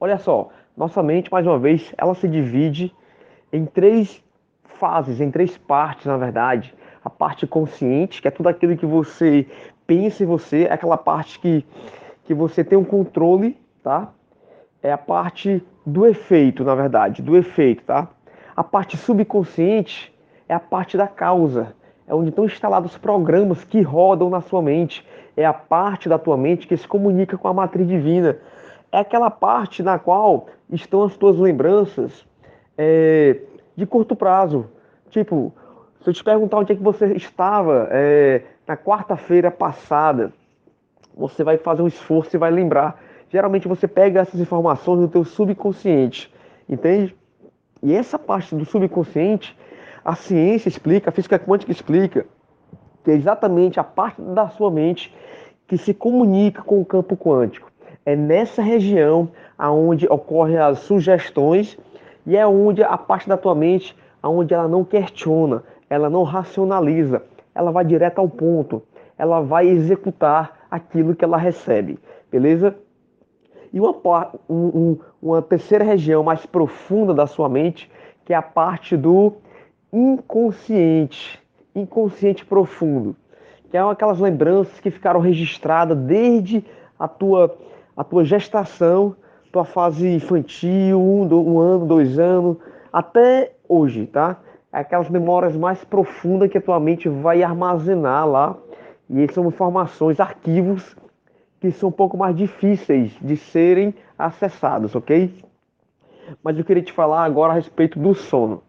Olha só, nossa mente, mais uma vez, ela se divide em três fases, em três partes, na verdade. A parte consciente, que é tudo aquilo que você pensa em você, é aquela parte que, que você tem um controle, tá? É a parte do efeito, na verdade, do efeito, tá? A parte subconsciente é a parte da causa, é onde estão instalados programas que rodam na sua mente, é a parte da tua mente que se comunica com a matriz divina, é aquela parte na qual estão as tuas lembranças é, de curto prazo. Tipo, se eu te perguntar onde é que você estava é, na quarta-feira passada, você vai fazer um esforço e vai lembrar. Geralmente você pega essas informações do teu subconsciente, entende? E essa parte do subconsciente, a ciência explica, a física quântica explica, que é exatamente a parte da sua mente que se comunica com o campo quântico. É nessa região aonde ocorrem as sugestões e é onde a parte da tua mente aonde ela não questiona, ela não racionaliza, ela vai direto ao ponto, ela vai executar aquilo que ela recebe, beleza? E uma, um, uma terceira região mais profunda da sua mente, que é a parte do inconsciente, inconsciente profundo, que é aquelas lembranças que ficaram registradas desde a tua, a tua gestação, tua fase infantil, um, um ano, dois anos, até hoje, tá? É aquelas memórias mais profundas que a tua mente vai armazenar lá. E são informações, arquivos que são um pouco mais difíceis de serem acessados, ok? Mas eu queria te falar agora a respeito do sono.